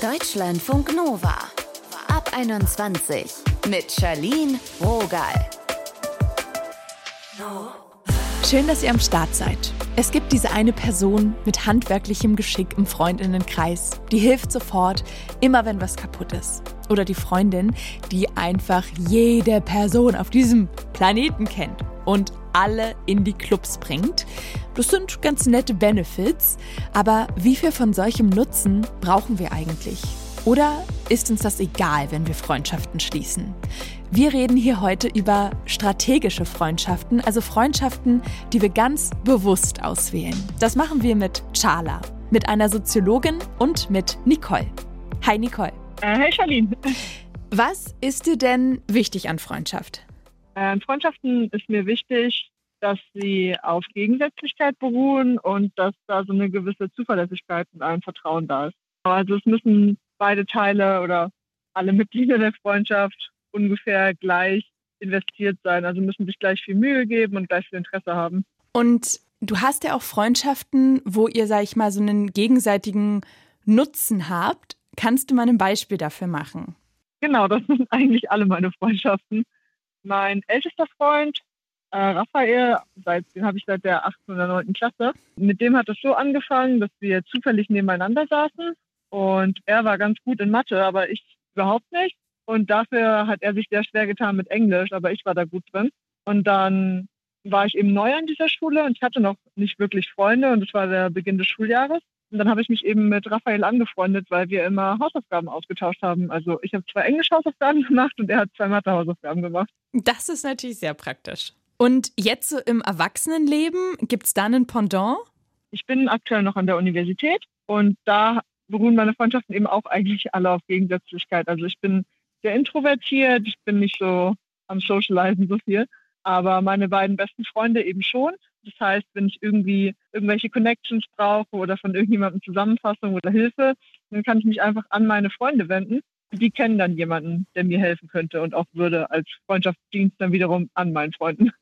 Deutschlandfunk Nova. Ab 21 mit Charlene Rogal. Schön, dass ihr am Start seid. Es gibt diese eine Person mit handwerklichem Geschick im Freundinnenkreis. Die hilft sofort, immer wenn was kaputt ist. Oder die Freundin, die einfach jede Person auf diesem Planeten kennt und alle in die Clubs bringt. Das sind ganz nette Benefits, aber wie viel von solchem Nutzen brauchen wir eigentlich? Oder ist uns das egal, wenn wir Freundschaften schließen? Wir reden hier heute über strategische Freundschaften, also Freundschaften, die wir ganz bewusst auswählen. Das machen wir mit Charla, mit einer Soziologin und mit Nicole. Hi Nicole. Äh, hey Charlene. Was ist dir denn wichtig an Freundschaft? Äh, Freundschaften ist mir wichtig, dass sie auf Gegensätzlichkeit beruhen und dass da so eine gewisse Zuverlässigkeit und ein Vertrauen da ist. Also es müssen beide Teile oder alle Mitglieder der Freundschaft ungefähr gleich investiert sein. Also müssen sich gleich viel Mühe geben und gleich viel Interesse haben. Und du hast ja auch Freundschaften, wo ihr, sag ich mal, so einen gegenseitigen Nutzen habt. Kannst du mal ein Beispiel dafür machen? Genau, das sind eigentlich alle meine Freundschaften. Mein ältester Freund äh, Raphael, seit, den habe ich seit der 8. oder 9. Klasse. Mit dem hat es so angefangen, dass wir zufällig nebeneinander saßen und er war ganz gut in Mathe, aber ich überhaupt nicht. Und dafür hat er sich sehr schwer getan mit Englisch, aber ich war da gut drin. Und dann war ich eben neu an dieser Schule und ich hatte noch nicht wirklich Freunde und es war der Beginn des Schuljahres. Und dann habe ich mich eben mit Raphael angefreundet, weil wir immer Hausaufgaben ausgetauscht haben. Also ich habe zwei Englisch-Hausaufgaben gemacht und er hat zwei Mathe-Hausaufgaben gemacht. Das ist natürlich sehr praktisch. Und jetzt so im Erwachsenenleben, gibt es da einen Pendant? Ich bin aktuell noch an der Universität und da beruhen meine Freundschaften eben auch eigentlich alle auf Gegensätzlichkeit. Also ich bin sehr introvertiert, ich bin nicht so am Socializen so viel, aber meine beiden besten Freunde eben schon. Das heißt, wenn ich irgendwie irgendwelche Connections brauche oder von irgendjemandem Zusammenfassung oder Hilfe, dann kann ich mich einfach an meine Freunde wenden. Die kennen dann jemanden, der mir helfen könnte und auch würde als Freundschaftsdienst dann wiederum an meinen Freunden.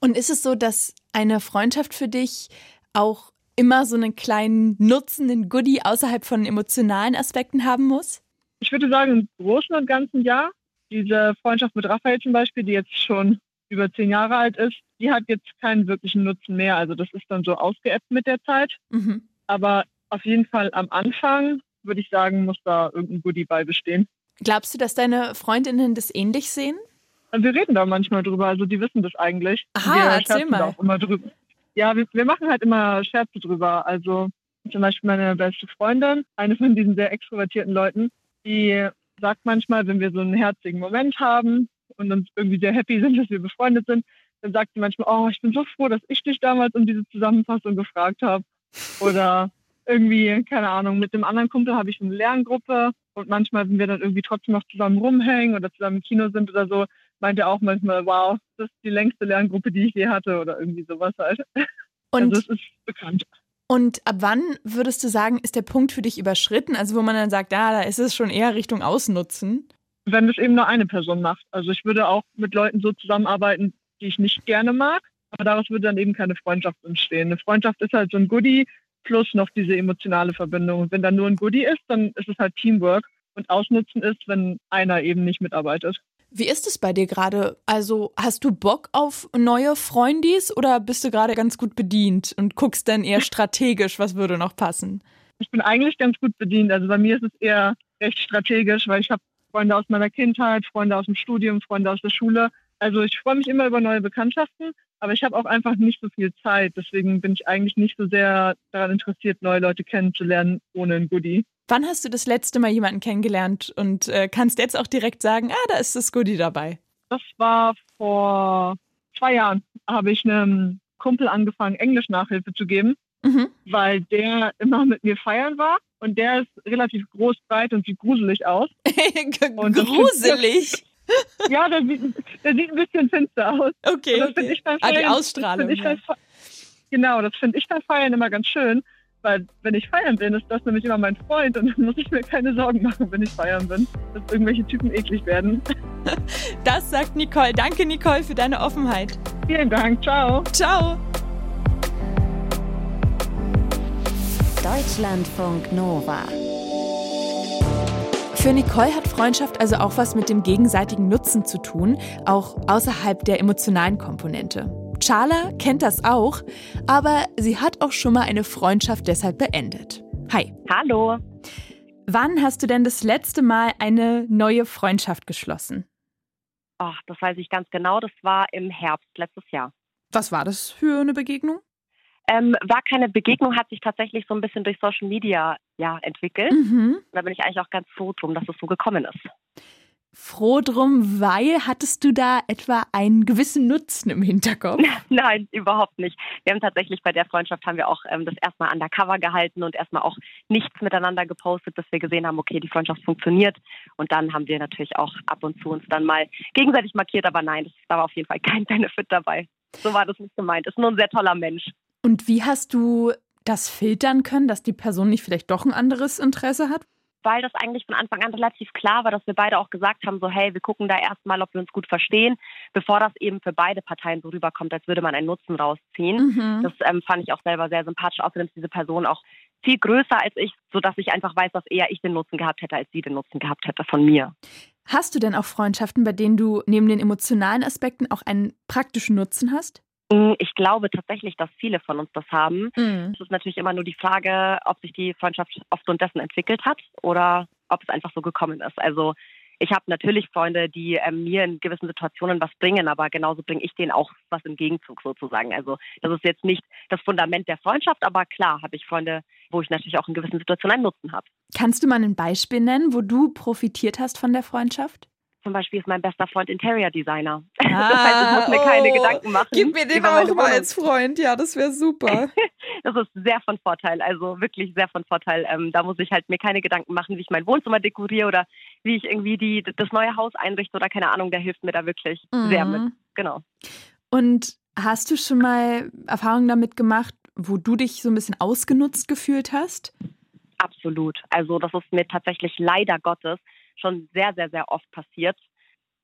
Und ist es so, dass eine Freundschaft für dich auch immer so einen kleinen Nutzen, einen Goodie außerhalb von emotionalen Aspekten haben muss? Ich würde sagen, im Großen und Ganzen ja. Diese Freundschaft mit Raphael zum Beispiel, die jetzt schon über zehn Jahre alt ist, die hat jetzt keinen wirklichen Nutzen mehr. Also das ist dann so ausgeappt mit der Zeit. Mhm. Aber auf jeden Fall am Anfang, würde ich sagen, muss da irgendein Goodie bei bestehen. Glaubst du, dass deine Freundinnen das ähnlich sehen? Wir reden da manchmal drüber, also die wissen das eigentlich. Aha, wir erzähl mal. auch immer drüber. Ja, wir, wir machen halt immer Scherze drüber. Also zum Beispiel meine beste Freundin, eine von diesen sehr extrovertierten Leuten, die sagt manchmal, wenn wir so einen herzigen Moment haben und uns irgendwie sehr happy sind, dass wir befreundet sind, dann sagt sie manchmal, oh, ich bin so froh, dass ich dich damals um diese Zusammenfassung gefragt habe. Oder irgendwie, keine Ahnung, mit dem anderen Kumpel habe ich eine Lerngruppe und manchmal, wenn wir dann irgendwie trotzdem noch zusammen rumhängen oder zusammen im Kino sind oder so, meint er auch manchmal, wow, das ist die längste Lerngruppe, die ich je hatte oder irgendwie sowas halt. Und also es ist bekannt. Und ab wann würdest du sagen, ist der Punkt für dich überschritten? Also wo man dann sagt, ja, da ist es schon eher Richtung Ausnutzen? Wenn das eben nur eine Person macht. Also ich würde auch mit Leuten so zusammenarbeiten, die ich nicht gerne mag, aber daraus würde dann eben keine Freundschaft entstehen. Eine Freundschaft ist halt so ein Goodie plus noch diese emotionale Verbindung. Und wenn da nur ein Goodie ist, dann ist es halt Teamwork. Und Ausnutzen ist, wenn einer eben nicht mitarbeitet. Wie ist es bei dir gerade? Also hast du Bock auf neue Freundis oder bist du gerade ganz gut bedient und guckst dann eher strategisch, was würde noch passen? Ich bin eigentlich ganz gut bedient. Also bei mir ist es eher recht strategisch, weil ich habe Freunde aus meiner Kindheit, Freunde aus dem Studium, Freunde aus der Schule. Also ich freue mich immer über neue Bekanntschaften, aber ich habe auch einfach nicht so viel Zeit. Deswegen bin ich eigentlich nicht so sehr daran interessiert, neue Leute kennenzulernen ohne ein Goodie. Wann hast du das letzte Mal jemanden kennengelernt und äh, kannst jetzt auch direkt sagen, ah, da ist das Goodie dabei? Das war vor zwei Jahren, habe ich einem Kumpel angefangen, Englisch-Nachhilfe zu geben, mhm. weil der immer mit mir feiern war und der ist relativ groß, breit und sieht gruselig aus. und gruselig? ja, der sieht, der sieht ein bisschen finster aus. Okay. okay. Ich ah, die Ausstrahlung. Das ja. genau, das finde ich beim Feiern immer ganz schön. Weil wenn ich feiern bin, ist das nämlich immer mein Freund und dann muss ich mir keine Sorgen machen, wenn ich feiern bin, dass irgendwelche Typen eklig werden. Das sagt Nicole. Danke, Nicole, für deine Offenheit. Vielen Dank. Ciao. Ciao. Deutschlandfunk Nova. Für Nicole hat Freundschaft also auch was mit dem gegenseitigen Nutzen zu tun, auch außerhalb der emotionalen Komponente. Charla kennt das auch, aber sie hat auch schon mal eine Freundschaft deshalb beendet. Hi. Hallo. Wann hast du denn das letzte Mal eine neue Freundschaft geschlossen? Ach, das weiß ich ganz genau. Das war im Herbst letztes Jahr. Was war das für eine Begegnung? Ähm, war keine Begegnung, hat sich tatsächlich so ein bisschen durch Social Media ja, entwickelt. Mhm. Da bin ich eigentlich auch ganz froh drum, dass es so gekommen ist. Froh drum, weil hattest du da etwa einen gewissen Nutzen im Hinterkopf? Nein, überhaupt nicht. Wir haben tatsächlich bei der Freundschaft haben wir auch ähm, das erstmal undercover gehalten und erstmal auch nichts miteinander gepostet, bis wir gesehen haben, okay, die Freundschaft funktioniert. Und dann haben wir natürlich auch ab und zu uns dann mal gegenseitig markiert, aber nein, das, da war auf jeden Fall kein Benefit dabei. So war das nicht gemeint. Ist nur ein sehr toller Mensch. Und wie hast du das filtern können, dass die Person nicht vielleicht doch ein anderes Interesse hat? weil das eigentlich von Anfang an relativ klar war, dass wir beide auch gesagt haben, so hey, wir gucken da erstmal, ob wir uns gut verstehen, bevor das eben für beide Parteien so rüberkommt, als würde man einen Nutzen rausziehen. Mhm. Das ähm, fand ich auch selber sehr sympathisch. Außerdem ist diese Person auch viel größer als ich, sodass ich einfach weiß, dass eher ich den Nutzen gehabt hätte, als sie den Nutzen gehabt hätte von mir. Hast du denn auch Freundschaften, bei denen du neben den emotionalen Aspekten auch einen praktischen Nutzen hast? Mm, ich glaube tatsächlich, dass viele von uns das haben. Mhm. Es ist natürlich immer nur die Frage, ob sich die Freundschaft aufgrund dessen entwickelt hat oder ob es einfach so gekommen ist. Also ich habe natürlich Freunde, die ähm, mir in gewissen Situationen was bringen, aber genauso bringe ich denen auch was im Gegenzug sozusagen. Also das ist jetzt nicht das Fundament der Freundschaft, aber klar habe ich Freunde, wo ich natürlich auch in gewissen Situationen einen Nutzen habe. Kannst du mal ein Beispiel nennen, wo du profitiert hast von der Freundschaft? Zum Beispiel ist mein bester Freund Interior Designer. Ah, das heißt, ich muss mir keine oh, Gedanken machen. Gib mir den auch mal als Freund, ja, das wäre super. Das ist sehr von Vorteil, also wirklich sehr von Vorteil. Ähm, da muss ich halt mir keine Gedanken machen, wie ich mein Wohnzimmer dekoriere oder wie ich irgendwie die, das neue Haus einrichte oder keine Ahnung, der hilft mir da wirklich sehr Mhm. mit. Genau. Und hast du schon mal Erfahrungen damit gemacht, wo du dich so ein bisschen ausgenutzt gefühlt hast? Absolut. Also das ist mir tatsächlich leider Gottes schon sehr, sehr, sehr oft passiert.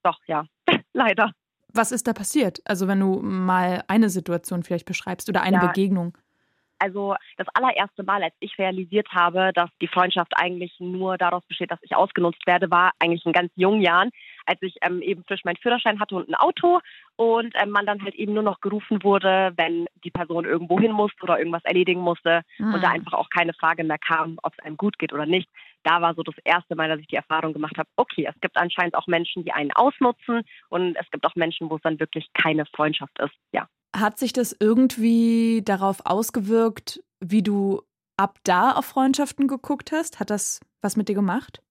Doch, ja, leider. Was ist da passiert? Also wenn du mal eine Situation vielleicht beschreibst oder eine Ja. Begegnung. Also das allererste Mal, als ich realisiert habe, dass die Freundschaft eigentlich nur daraus besteht, dass ich ausgenutzt werde, war eigentlich in ganz jungen Jahren, als ich ähm, eben frisch meinen Führerschein hatte und ein Auto und ähm, man dann halt eben nur noch gerufen wurde, wenn die Person irgendwo hin musste oder irgendwas erledigen musste und da Mhm. einfach auch keine Frage mehr kam, ob es einem gut geht oder nicht. Da war so das erste Mal, dass ich die Erfahrung gemacht habe, okay, es gibt anscheinend auch Menschen, die einen ausnutzen und es gibt auch Menschen, wo es dann wirklich keine Freundschaft ist. Ja. Hat sich das irgendwie darauf ausgewirkt, wie du ab da auf Freundschaften geguckt hast? Hat das was mit dir gemacht?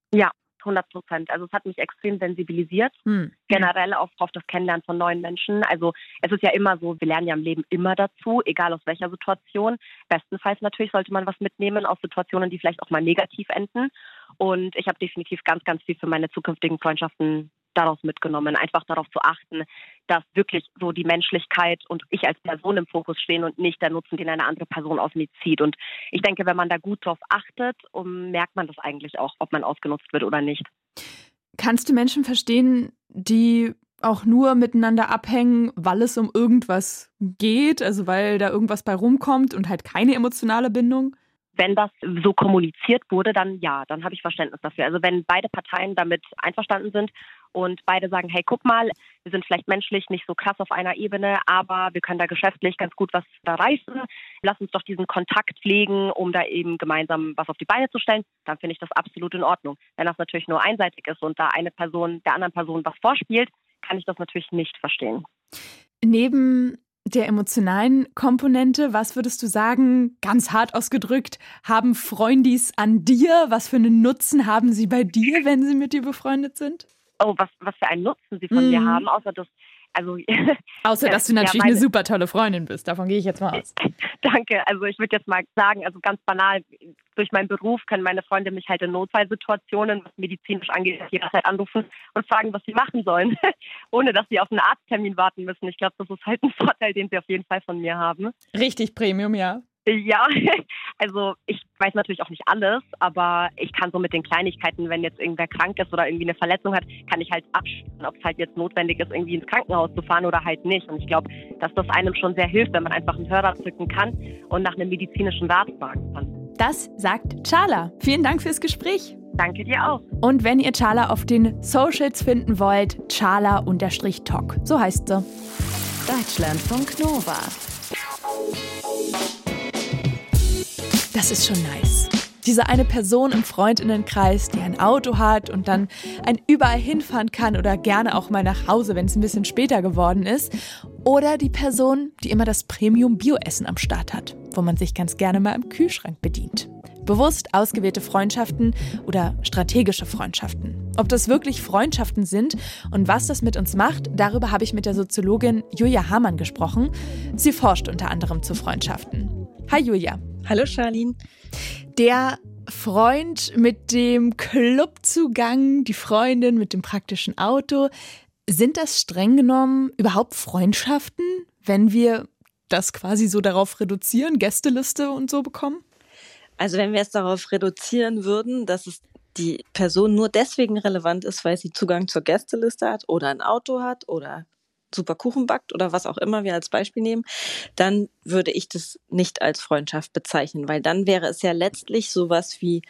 100 Prozent. Also es hat mich extrem sensibilisiert. Hm. generell auch auf das Kennenlernen von neuen Menschen. Also es ist ja immer so, wir lernen ja im Leben immer dazu, egal aus welcher Situation. Bestenfalls natürlich sollte man was mitnehmen aus Situationen, die vielleicht auch mal negativ enden. Und ich habe definitiv ganz, ganz viel für meine zukünftigen Freundschaften daraus mitgenommen, einfach darauf zu achten, dass wirklich so die Menschlichkeit und ich als Person im Fokus stehen und nicht der Nutzen, den eine andere Person aus mir zieht. Und ich denke, wenn man da gut drauf achtet, merkt man das eigentlich auch, ob man ausgenutzt wird oder nicht. Kannst du Menschen verstehen, die auch nur miteinander abhängen, weil es um irgendwas geht, also weil da irgendwas bei rumkommt und halt keine emotionale Bindung? wenn das so kommuniziert wurde, dann ja, dann habe ich Verständnis dafür. Also wenn beide Parteien damit einverstanden sind und beide sagen, hey, guck mal, wir sind vielleicht menschlich nicht so krass auf einer Ebene, aber wir können da geschäftlich ganz gut was da reißen. Lass uns doch diesen Kontakt pflegen, um da eben gemeinsam was auf die Beine zu stellen. Dann finde ich das absolut in Ordnung. Wenn das natürlich nur einseitig ist und da eine Person der anderen Person was vorspielt, kann ich das natürlich nicht verstehen. Neben der emotionalen Komponente, was würdest du sagen, ganz hart ausgedrückt, haben Freundis an dir? Was für einen Nutzen haben sie bei dir, wenn sie mit dir befreundet sind? Oh, was, was für einen Nutzen sie von Mhm. mir haben, außer dass, also Außer, dass du natürlich ja, meine- eine super tolle Freundin bist. Davon gehe ich jetzt mal aus. Danke. Also ich würde jetzt mal sagen, also ganz banal, durch meinen Beruf können meine Freunde mich halt in Notfallsituationen, was medizinisch angeht, jederzeit anrufen und fragen, was sie machen sollen, ohne dass sie auf einen Arzttermin warten müssen. Ich glaube, das ist halt ein Vorteil, den sie auf jeden Fall von mir haben. Richtig Premium, ja. Ja, also ich weiß natürlich auch nicht alles, aber ich kann so mit den Kleinigkeiten, wenn jetzt irgendwer krank ist oder irgendwie eine Verletzung hat, kann ich halt abschätzen, ob es halt jetzt notwendig ist, irgendwie ins Krankenhaus zu fahren oder halt nicht. Und ich glaube, dass das einem schon sehr hilft, wenn man einfach einen Hörer drücken kann und nach einem medizinischen Rat fragen kann. Das sagt Charla. Vielen Dank fürs Gespräch. Danke dir auch. Und wenn ihr Charla auf den Socials finden wollt, Charla-Talk. So heißt sie. Deutschlandfunk Nova. Das ist schon nice. Diese eine Person im Freundinnenkreis, die ein Auto hat und dann ein überall hinfahren kann oder gerne auch mal nach Hause, wenn es ein bisschen später geworden ist. Oder die Person, die immer das Premium-Bioessen am Start hat, wo man sich ganz gerne mal im Kühlschrank bedient. Bewusst ausgewählte Freundschaften oder strategische Freundschaften. Ob das wirklich Freundschaften sind und was das mit uns macht, darüber habe ich mit der Soziologin Julia Hamann gesprochen. Sie forscht unter anderem zu Freundschaften. Hi Julia. Hallo Charlene. Der Freund mit dem Clubzugang, die Freundin mit dem praktischen Auto, sind das streng genommen überhaupt Freundschaften, wenn wir das quasi so darauf reduzieren, Gästeliste und so bekommen? Also wenn wir es darauf reduzieren würden, dass es die Person nur deswegen relevant ist, weil sie Zugang zur Gästeliste hat oder ein Auto hat oder super Kuchen backt oder was auch immer wir als Beispiel nehmen, dann würde ich das nicht als Freundschaft bezeichnen, weil dann wäre es ja letztlich sowas wie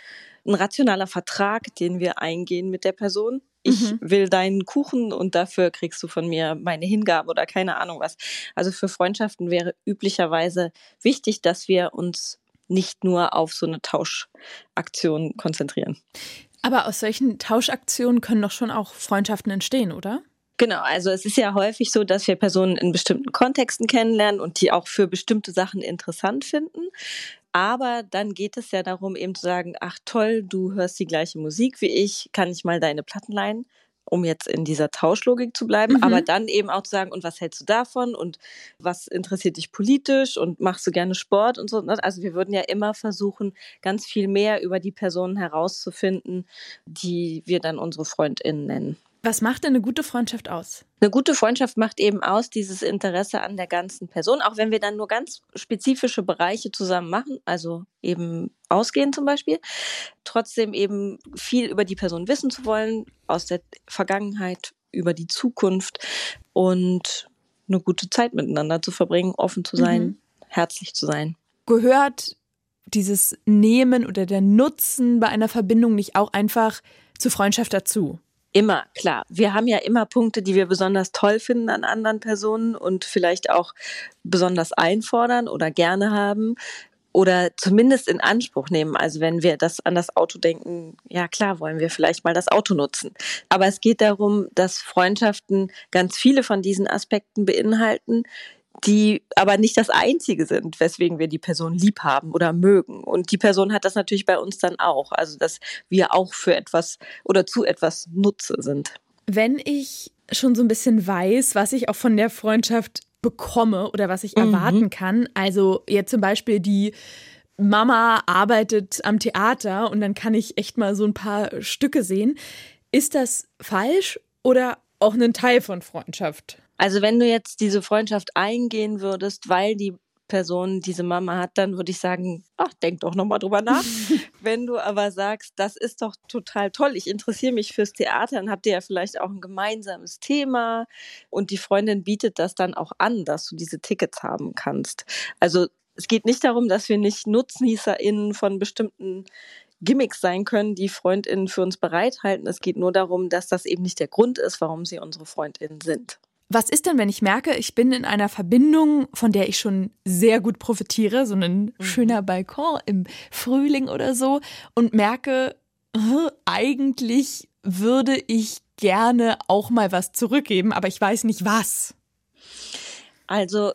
ein rationaler Vertrag, den wir eingehen mit der Person. Ich mhm. will deinen Kuchen und dafür kriegst du von mir meine Hingabe oder keine Ahnung was. Also für Freundschaften wäre üblicherweise wichtig, dass wir uns nicht nur auf so eine Tauschaktion konzentrieren. Aber aus solchen Tauschaktionen können doch schon auch Freundschaften entstehen, oder? Genau, also es ist ja häufig so, dass wir Personen in bestimmten Kontexten kennenlernen und die auch für bestimmte Sachen interessant finden. Aber dann geht es ja darum, eben zu sagen, ach toll, du hörst die gleiche Musik wie ich, kann ich mal deine Platten leihen? um jetzt in dieser Tauschlogik zu bleiben, mhm. aber dann eben auch zu sagen, und was hältst du davon und was interessiert dich politisch und machst du gerne Sport und so. Ne? Also wir würden ja immer versuchen, ganz viel mehr über die Personen herauszufinden, die wir dann unsere Freundinnen nennen. Was macht denn eine gute Freundschaft aus? Eine gute Freundschaft macht eben aus dieses Interesse an der ganzen Person, auch wenn wir dann nur ganz spezifische Bereiche zusammen machen, also eben ausgehen zum Beispiel, trotzdem eben viel über die Person wissen zu wollen, aus der Vergangenheit, über die Zukunft und eine gute Zeit miteinander zu verbringen, offen zu sein, mhm. herzlich zu sein. Gehört dieses Nehmen oder der Nutzen bei einer Verbindung nicht auch einfach zur Freundschaft dazu? Immer, klar. Wir haben ja immer Punkte, die wir besonders toll finden an anderen Personen und vielleicht auch besonders einfordern oder gerne haben oder zumindest in Anspruch nehmen. Also wenn wir das an das Auto denken, ja klar, wollen wir vielleicht mal das Auto nutzen. Aber es geht darum, dass Freundschaften ganz viele von diesen Aspekten beinhalten, die aber nicht das Einzige sind, weswegen wir die Person lieb haben oder mögen. Und die Person hat das natürlich bei uns dann auch. Also, dass wir auch für etwas oder zu etwas Nutze sind. Wenn ich schon so ein bisschen weiß, was ich auch von der Freundschaft bekomme oder was ich mhm. erwarten kann, also jetzt zum Beispiel die Mama arbeitet am Theater und dann kann ich echt mal so ein paar Stücke sehen. Ist das falsch oder auch ein Teil von Freundschaft? Also wenn du jetzt diese Freundschaft eingehen würdest, weil die Person diese Mama hat, dann würde ich sagen, ach, denk doch nochmal drüber nach. Wenn du aber sagst, das ist doch total toll, ich interessiere mich fürs Theater, dann habt ihr ja vielleicht auch ein gemeinsames Thema und die Freundin bietet das dann auch an, dass du diese Tickets haben kannst. Also es geht nicht darum, dass wir nicht NutznießerInnen von bestimmten Gimmicks sein können, die FreundInnen für uns bereithalten. Es geht nur darum, dass das eben nicht der Grund ist, warum sie unsere FreundInnen sind. Was ist denn, wenn ich merke, ich bin in einer Verbindung, von der ich schon sehr gut profitiere, so ein mhm. schöner Balkon im Frühling oder so, und merke, eigentlich würde ich gerne auch mal was zurückgeben, aber ich weiß nicht was. Also,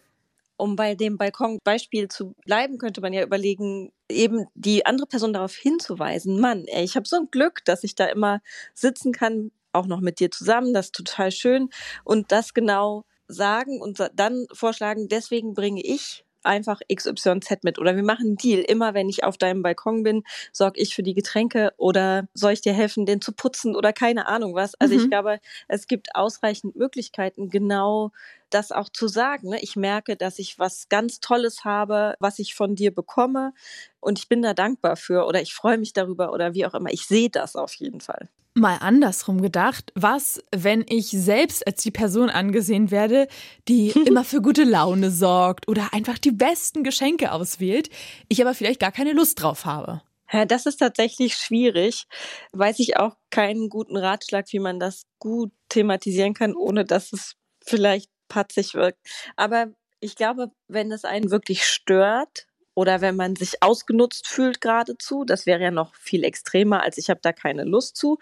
um bei dem Balkonbeispiel zu bleiben, könnte man ja überlegen, eben die andere Person darauf hinzuweisen, Mann, ey, ich habe so ein Glück, dass ich da immer sitzen kann auch noch mit dir zusammen, das ist total schön. Und das genau sagen und dann vorschlagen, deswegen bringe ich einfach XYZ mit oder wir machen einen Deal. Immer wenn ich auf deinem Balkon bin, sorge ich für die Getränke oder soll ich dir helfen, den zu putzen oder keine Ahnung was. Also mhm. ich glaube, es gibt ausreichend Möglichkeiten, genau das auch zu sagen. Ne? Ich merke, dass ich was ganz Tolles habe, was ich von dir bekomme und ich bin da dankbar für oder ich freue mich darüber oder wie auch immer. Ich sehe das auf jeden Fall. Mal andersrum gedacht, was, wenn ich selbst als die Person angesehen werde, die immer für gute Laune sorgt oder einfach die besten Geschenke auswählt, ich aber vielleicht gar keine Lust drauf habe? Ja, das ist tatsächlich schwierig. Weiß ich auch keinen guten Ratschlag, wie man das gut thematisieren kann, ohne dass es vielleicht patzig wirkt. Aber ich glaube, wenn es einen wirklich stört oder wenn man sich ausgenutzt fühlt geradezu, das wäre ja noch viel extremer, als ich habe da keine Lust zu,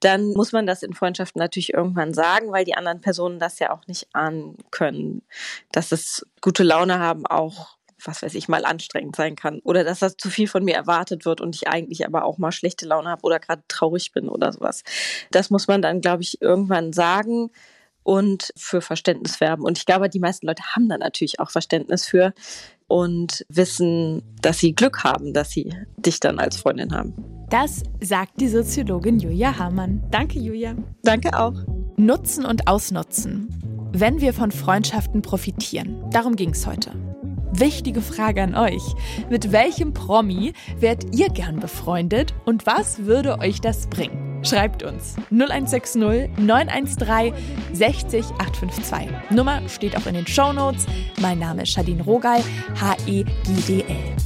dann muss man das in Freundschaften natürlich irgendwann sagen, weil die anderen Personen das ja auch nicht ahnen können, dass es gute Laune haben auch was weiß ich, mal anstrengend sein kann. Oder dass das zu viel von mir erwartet wird und ich eigentlich aber auch mal schlechte Laune habe oder gerade traurig bin oder sowas. Das muss man dann, glaube ich, irgendwann sagen und für Verständnis werben. Und ich glaube, die meisten Leute haben da natürlich auch Verständnis für und wissen, dass sie Glück haben, dass sie dich dann als Freundin haben. Das sagt die Soziologin Julia Hamann. Danke, Julia. Danke auch. Nutzen und ausnutzen. Wenn wir von Freundschaften profitieren. Darum ging es heute. Wichtige Frage an euch. Mit welchem Promi wärt ihr gern befreundet und was würde euch das bringen? Schreibt uns 0160 913 60 852. Nummer steht auch in den Show Notes. Mein Name ist Shadine Rogal, H-E-G-D-L.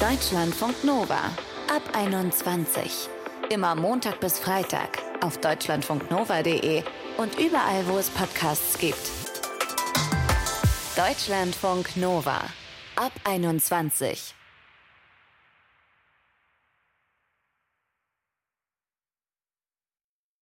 Deutschlandfunk Nova ab 21. Immer Montag bis Freitag auf deutschlandfunknova.de und überall, wo es Podcasts gibt. Deutschlandfunk Nova ab 21.